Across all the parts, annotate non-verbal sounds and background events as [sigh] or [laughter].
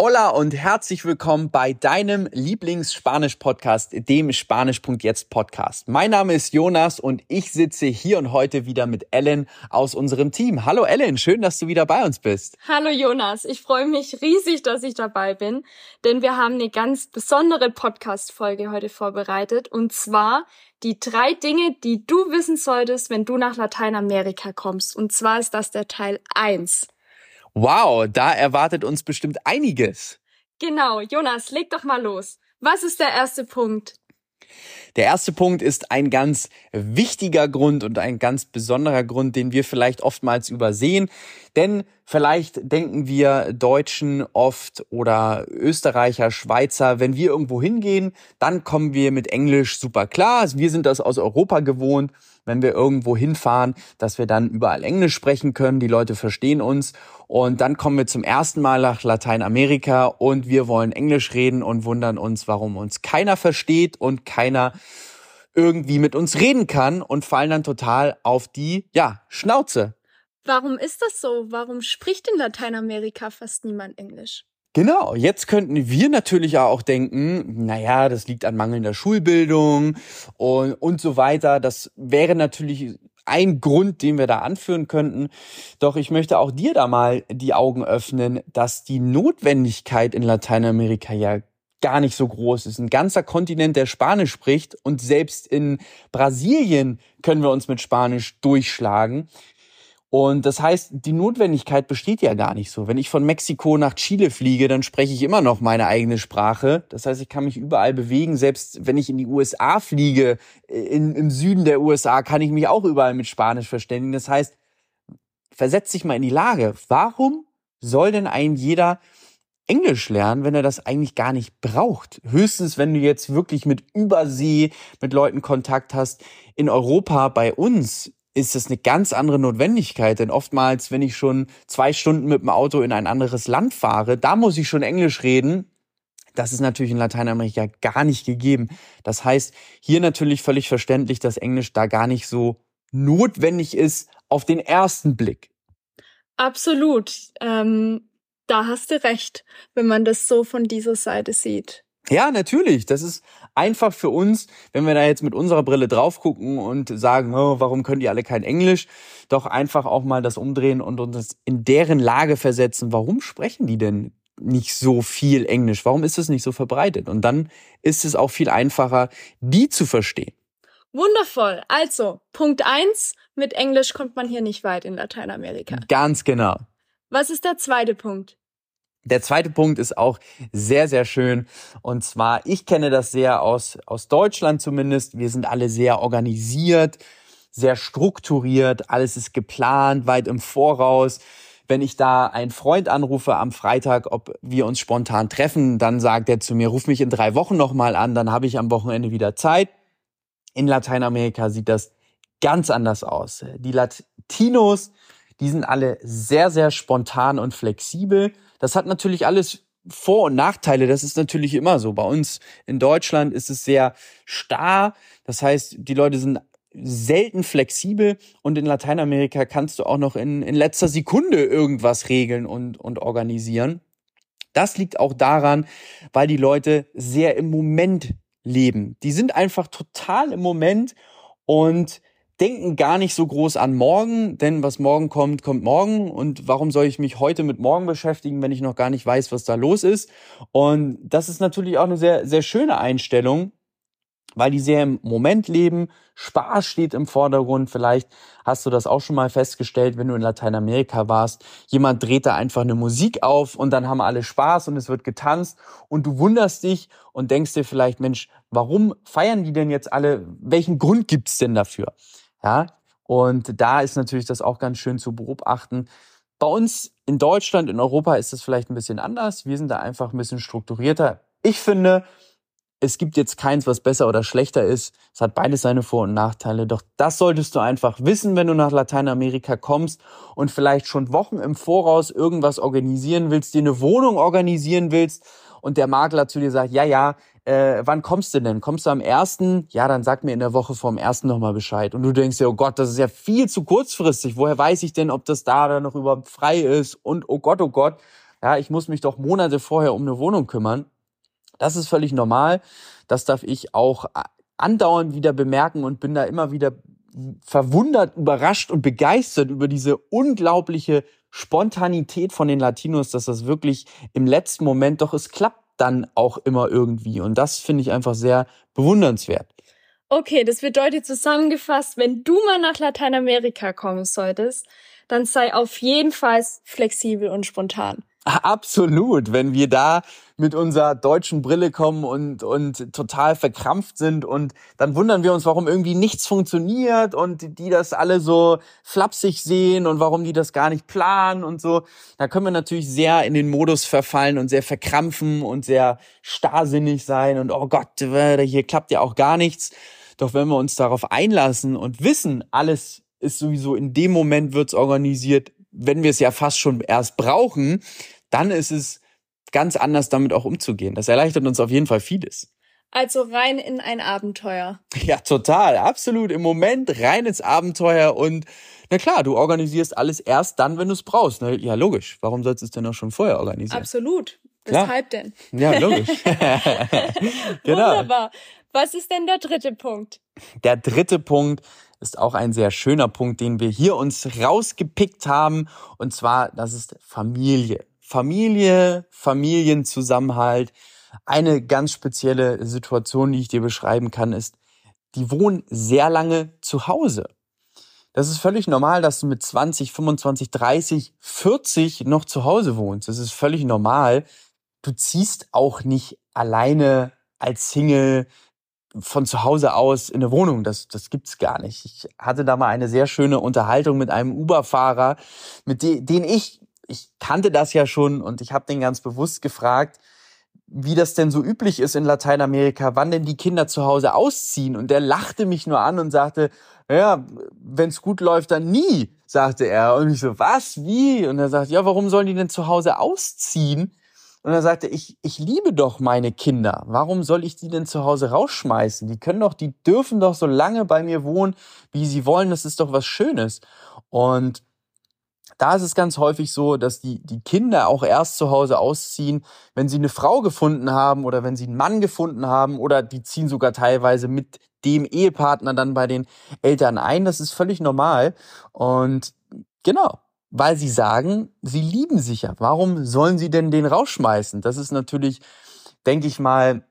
Hola und herzlich willkommen bei deinem Lieblings-Spanisch-Podcast, dem Spanisch.jetzt Podcast. Mein Name ist Jonas und ich sitze hier und heute wieder mit Ellen aus unserem Team. Hallo Ellen, schön, dass du wieder bei uns bist. Hallo Jonas, ich freue mich riesig, dass ich dabei bin, denn wir haben eine ganz besondere Podcast-Folge heute vorbereitet und zwar die drei Dinge, die du wissen solltest, wenn du nach Lateinamerika kommst. Und zwar ist das der Teil 1. Wow, da erwartet uns bestimmt einiges. Genau, Jonas, leg doch mal los. Was ist der erste Punkt? Der erste Punkt ist ein ganz wichtiger Grund und ein ganz besonderer Grund, den wir vielleicht oftmals übersehen. Denn vielleicht denken wir Deutschen oft oder Österreicher, Schweizer, wenn wir irgendwo hingehen, dann kommen wir mit Englisch super klar. Wir sind das aus Europa gewohnt, wenn wir irgendwo hinfahren, dass wir dann überall Englisch sprechen können. Die Leute verstehen uns. Und dann kommen wir zum ersten Mal nach Lateinamerika und wir wollen Englisch reden und wundern uns, warum uns keiner versteht und keiner irgendwie mit uns reden kann und fallen dann total auf die, ja, Schnauze. Warum ist das so? Warum spricht in Lateinamerika fast niemand Englisch? Genau, jetzt könnten wir natürlich auch denken, naja, das liegt an mangelnder Schulbildung und, und so weiter. Das wäre natürlich ein Grund, den wir da anführen könnten. Doch ich möchte auch dir da mal die Augen öffnen, dass die Notwendigkeit in Lateinamerika ja gar nicht so groß ist. Ein ganzer Kontinent, der Spanisch spricht und selbst in Brasilien können wir uns mit Spanisch durchschlagen. Und das heißt, die Notwendigkeit besteht ja gar nicht so. Wenn ich von Mexiko nach Chile fliege, dann spreche ich immer noch meine eigene Sprache. Das heißt, ich kann mich überall bewegen. Selbst wenn ich in die USA fliege, in, im Süden der USA, kann ich mich auch überall mit Spanisch verständigen. Das heißt, versetz dich mal in die Lage. Warum soll denn ein jeder Englisch lernen, wenn er das eigentlich gar nicht braucht? Höchstens, wenn du jetzt wirklich mit Übersee, mit Leuten Kontakt hast. In Europa bei uns ist das eine ganz andere Notwendigkeit. Denn oftmals, wenn ich schon zwei Stunden mit dem Auto in ein anderes Land fahre, da muss ich schon Englisch reden. Das ist natürlich in Lateinamerika gar nicht gegeben. Das heißt, hier natürlich völlig verständlich, dass Englisch da gar nicht so notwendig ist auf den ersten Blick. Absolut. Ähm, da hast du recht, wenn man das so von dieser Seite sieht. Ja, natürlich. Das ist einfach für uns, wenn wir da jetzt mit unserer Brille drauf gucken und sagen, oh, warum können die alle kein Englisch? Doch einfach auch mal das umdrehen und uns in deren Lage versetzen. Warum sprechen die denn nicht so viel Englisch? Warum ist es nicht so verbreitet? Und dann ist es auch viel einfacher, die zu verstehen. Wundervoll. Also, Punkt eins: mit Englisch kommt man hier nicht weit in Lateinamerika. Ganz genau. Was ist der zweite Punkt? Der zweite Punkt ist auch sehr, sehr schön. Und zwar, ich kenne das sehr aus, aus Deutschland zumindest. Wir sind alle sehr organisiert, sehr strukturiert. Alles ist geplant, weit im Voraus. Wenn ich da einen Freund anrufe am Freitag, ob wir uns spontan treffen, dann sagt er zu mir, ruf mich in drei Wochen nochmal an, dann habe ich am Wochenende wieder Zeit. In Lateinamerika sieht das ganz anders aus. Die Latinos, die sind alle sehr, sehr spontan und flexibel. Das hat natürlich alles vor- und Nachteile. Das ist natürlich immer so. Bei uns in Deutschland ist es sehr starr. Das heißt, die Leute sind selten flexibel und in Lateinamerika kannst du auch noch in, in letzter Sekunde irgendwas regeln und, und organisieren. Das liegt auch daran, weil die Leute sehr im Moment leben. Die sind einfach total im Moment und denken gar nicht so groß an morgen, denn was morgen kommt, kommt morgen. Und warum soll ich mich heute mit morgen beschäftigen, wenn ich noch gar nicht weiß, was da los ist? Und das ist natürlich auch eine sehr, sehr schöne Einstellung, weil die sehr im Moment leben. Spaß steht im Vordergrund. Vielleicht hast du das auch schon mal festgestellt, wenn du in Lateinamerika warst. Jemand dreht da einfach eine Musik auf und dann haben alle Spaß und es wird getanzt und du wunderst dich und denkst dir vielleicht, Mensch, warum feiern die denn jetzt alle? Welchen Grund gibt's denn dafür? Ja, und da ist natürlich das auch ganz schön zu beobachten. Bei uns in Deutschland, in Europa ist das vielleicht ein bisschen anders. Wir sind da einfach ein bisschen strukturierter. Ich finde, es gibt jetzt keins, was besser oder schlechter ist. Es hat beides seine Vor- und Nachteile. Doch das solltest du einfach wissen, wenn du nach Lateinamerika kommst und vielleicht schon Wochen im Voraus irgendwas organisieren willst, dir eine Wohnung organisieren willst und der Makler zu dir sagt, ja, ja, äh, wann kommst du denn? Kommst du am ersten? Ja, dann sag mir in der Woche vorm ersten nochmal Bescheid. Und du denkst dir, oh Gott, das ist ja viel zu kurzfristig. Woher weiß ich denn, ob das da dann noch überhaupt frei ist? Und oh Gott, oh Gott, Ja, ich muss mich doch Monate vorher um eine Wohnung kümmern. Das ist völlig normal. Das darf ich auch andauernd wieder bemerken und bin da immer wieder verwundert, überrascht und begeistert über diese unglaubliche Spontanität von den Latinos, dass das wirklich im letzten Moment doch es klappt dann auch immer irgendwie. Und das finde ich einfach sehr bewundernswert. Okay, das bedeutet zusammengefasst, wenn du mal nach Lateinamerika kommen solltest, dann sei auf jeden Fall flexibel und spontan. Absolut. Wenn wir da mit unserer deutschen Brille kommen und, und total verkrampft sind und dann wundern wir uns, warum irgendwie nichts funktioniert und die das alle so flapsig sehen und warum die das gar nicht planen und so. Da können wir natürlich sehr in den Modus verfallen und sehr verkrampfen und sehr starrsinnig sein und oh Gott, äh, hier klappt ja auch gar nichts. Doch wenn wir uns darauf einlassen und wissen, alles ist sowieso in dem Moment wird's organisiert, wenn wir es ja fast schon erst brauchen, dann ist es ganz anders damit auch umzugehen. Das erleichtert uns auf jeden Fall vieles. Also rein in ein Abenteuer. [laughs] Ja, total, absolut. Im Moment rein ins Abenteuer und na klar, du organisierst alles erst dann, wenn du es brauchst. Na, ja, logisch. Warum sollst du es denn auch schon vorher organisieren? Absolut. Weshalb ja. denn? Ja, logisch. [laughs] [laughs] genau. Wunderbar. Was ist denn der dritte Punkt? Der dritte Punkt ist auch ein sehr schöner Punkt, den wir hier uns rausgepickt haben. Und zwar, das ist Familie. Familie, Familienzusammenhalt. Eine ganz spezielle Situation, die ich dir beschreiben kann, ist, die wohnen sehr lange zu Hause. Das ist völlig normal, dass du mit 20, 25, 30, 40 noch zu Hause wohnst. Das ist völlig normal. Du ziehst auch nicht alleine als Single von zu Hause aus in eine Wohnung. Das, das gibt's gar nicht. Ich hatte da mal eine sehr schöne Unterhaltung mit einem Uber-Fahrer, mit de, den ich, ich kannte das ja schon und ich habe den ganz bewusst gefragt, wie das denn so üblich ist in Lateinamerika, wann denn die Kinder zu Hause ausziehen. Und der lachte mich nur an und sagte, ja, wenn's gut läuft, dann nie, sagte er. Und ich so, was, wie? Und er sagt, ja, warum sollen die denn zu Hause ausziehen? Und er sagte, ich, ich liebe doch meine Kinder. Warum soll ich die denn zu Hause rausschmeißen? Die können doch, die dürfen doch so lange bei mir wohnen, wie sie wollen. Das ist doch was Schönes. Und da ist es ganz häufig so, dass die, die Kinder auch erst zu Hause ausziehen, wenn sie eine Frau gefunden haben oder wenn sie einen Mann gefunden haben oder die ziehen sogar teilweise mit dem Ehepartner dann bei den Eltern ein. Das ist völlig normal. Und genau, weil sie sagen, sie lieben sich ja. Warum sollen sie denn den rausschmeißen? Das ist natürlich, denke ich mal,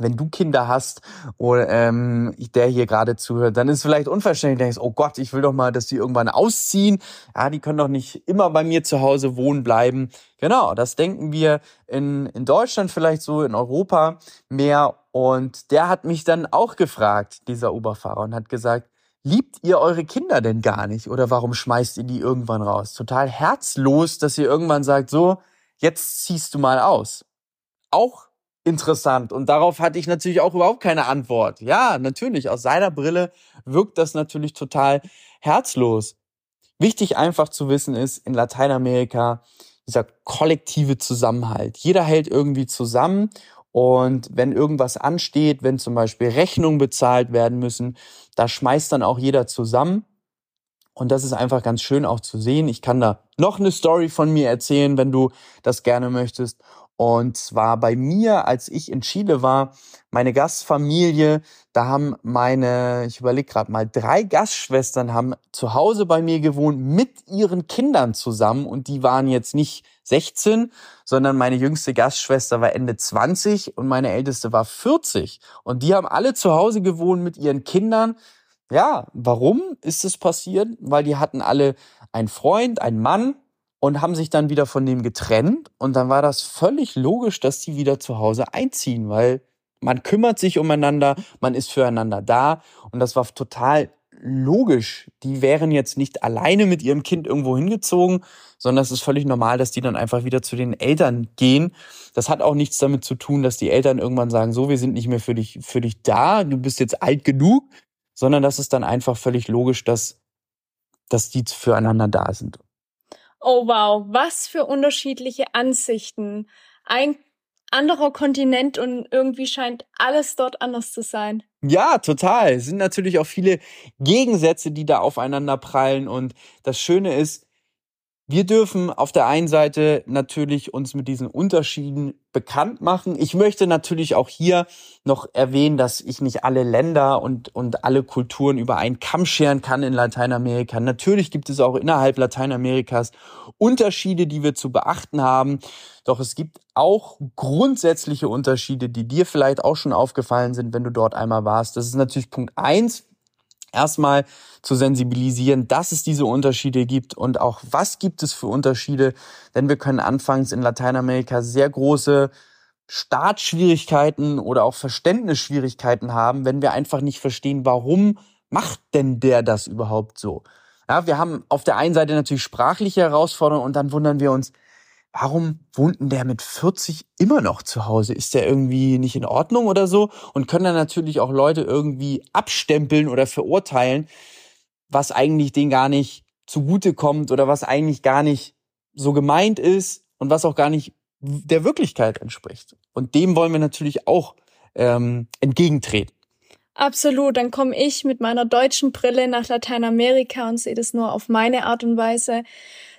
wenn du Kinder hast oder ähm, der hier gerade zuhört, dann ist es vielleicht unverständlich, denkst, oh Gott, ich will doch mal, dass die irgendwann ausziehen. Ja, die können doch nicht immer bei mir zu Hause wohnen bleiben. Genau, das denken wir in, in Deutschland vielleicht so, in Europa mehr. Und der hat mich dann auch gefragt, dieser Uberfahrer, und hat gesagt, Liebt ihr eure Kinder denn gar nicht? Oder warum schmeißt ihr die irgendwann raus? Total herzlos, dass ihr irgendwann sagt, so, jetzt ziehst du mal aus. Auch interessant. Und darauf hatte ich natürlich auch überhaupt keine Antwort. Ja, natürlich, aus seiner Brille wirkt das natürlich total herzlos. Wichtig einfach zu wissen ist, in Lateinamerika dieser kollektive Zusammenhalt. Jeder hält irgendwie zusammen und wenn irgendwas ansteht, wenn zum Beispiel Rechnungen bezahlt werden müssen, da schmeißt dann auch jeder zusammen. Und das ist einfach ganz schön auch zu sehen. Ich kann da noch eine Story von mir erzählen, wenn du das gerne möchtest. Und zwar bei mir, als ich in Chile war, meine Gastfamilie, da haben meine, ich überlege gerade mal, drei Gastschwestern haben zu Hause bei mir gewohnt mit ihren Kindern zusammen und die waren jetzt nicht 16, sondern meine jüngste Gastschwester war Ende 20 und meine älteste war 40 und die haben alle zu Hause gewohnt mit ihren Kindern. Ja, warum ist es passiert? Weil die hatten alle einen Freund, einen Mann, und haben sich dann wieder von dem getrennt. Und dann war das völlig logisch, dass die wieder zu Hause einziehen, weil man kümmert sich umeinander, man ist füreinander da. Und das war total logisch. Die wären jetzt nicht alleine mit ihrem Kind irgendwo hingezogen, sondern es ist völlig normal, dass die dann einfach wieder zu den Eltern gehen. Das hat auch nichts damit zu tun, dass die Eltern irgendwann sagen, so, wir sind nicht mehr für dich, für dich da, du bist jetzt alt genug, sondern das ist dann einfach völlig logisch, dass, dass die füreinander da sind. Oh wow, was für unterschiedliche Ansichten. Ein anderer Kontinent und irgendwie scheint alles dort anders zu sein. Ja, total. Es sind natürlich auch viele Gegensätze, die da aufeinander prallen. Und das Schöne ist, wir dürfen auf der einen Seite natürlich uns mit diesen Unterschieden bekannt machen. Ich möchte natürlich auch hier noch erwähnen, dass ich nicht alle Länder und, und alle Kulturen über einen Kamm scheren kann in Lateinamerika. Natürlich gibt es auch innerhalb Lateinamerikas Unterschiede, die wir zu beachten haben. Doch es gibt auch grundsätzliche Unterschiede, die dir vielleicht auch schon aufgefallen sind, wenn du dort einmal warst. Das ist natürlich Punkt eins erstmal zu sensibilisieren, dass es diese Unterschiede gibt und auch was gibt es für Unterschiede, denn wir können anfangs in Lateinamerika sehr große Startschwierigkeiten oder auch Verständnisschwierigkeiten haben, wenn wir einfach nicht verstehen, warum macht denn der das überhaupt so? Ja, wir haben auf der einen Seite natürlich sprachliche Herausforderungen und dann wundern wir uns, warum wohnt denn der mit 40 immer noch zu Hause? Ist der irgendwie nicht in Ordnung oder so? Und können dann natürlich auch Leute irgendwie abstempeln oder verurteilen, was eigentlich denen gar nicht zugute kommt oder was eigentlich gar nicht so gemeint ist und was auch gar nicht der Wirklichkeit entspricht. Und dem wollen wir natürlich auch ähm, entgegentreten. Absolut, dann komme ich mit meiner deutschen Brille nach Lateinamerika und sehe das nur auf meine Art und Weise.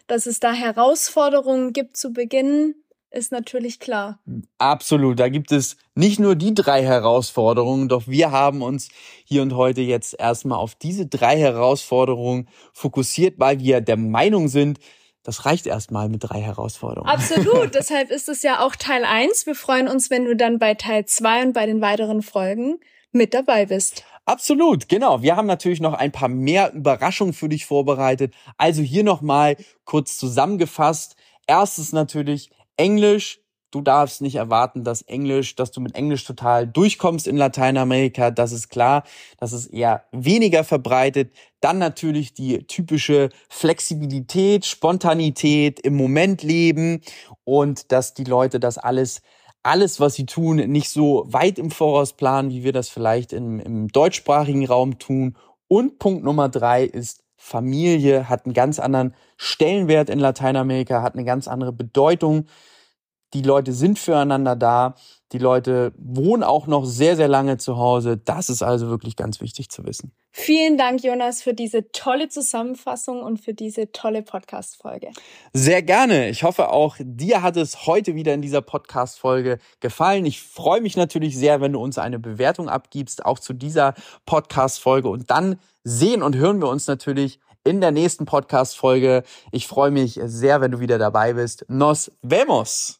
Dass es da Herausforderungen gibt zu Beginn, ist natürlich klar. Absolut. Da gibt es nicht nur die drei Herausforderungen, doch wir haben uns hier und heute jetzt erstmal auf diese drei Herausforderungen fokussiert, weil wir der Meinung sind, das reicht erstmal mit drei Herausforderungen. Absolut. [laughs] Deshalb ist es ja auch Teil eins. Wir freuen uns, wenn du dann bei Teil zwei und bei den weiteren Folgen mit dabei bist. Absolut, genau. Wir haben natürlich noch ein paar mehr Überraschungen für dich vorbereitet. Also hier nochmal kurz zusammengefasst. Erstes natürlich Englisch. Du darfst nicht erwarten, dass Englisch, dass du mit Englisch total durchkommst in Lateinamerika. Das ist klar. Das ist eher weniger verbreitet. Dann natürlich die typische Flexibilität, Spontanität, im Moment leben und dass die Leute das alles alles, was sie tun, nicht so weit im Voraus planen, wie wir das vielleicht im, im deutschsprachigen Raum tun. Und Punkt Nummer drei ist, Familie hat einen ganz anderen Stellenwert in Lateinamerika, hat eine ganz andere Bedeutung. Die Leute sind füreinander da. Die Leute wohnen auch noch sehr, sehr lange zu Hause. Das ist also wirklich ganz wichtig zu wissen. Vielen Dank, Jonas, für diese tolle Zusammenfassung und für diese tolle Podcast-Folge. Sehr gerne. Ich hoffe auch, dir hat es heute wieder in dieser Podcast-Folge gefallen. Ich freue mich natürlich sehr, wenn du uns eine Bewertung abgibst, auch zu dieser Podcast-Folge. Und dann sehen und hören wir uns natürlich in der nächsten Podcast-Folge. Ich freue mich sehr, wenn du wieder dabei bist. Nos vemos!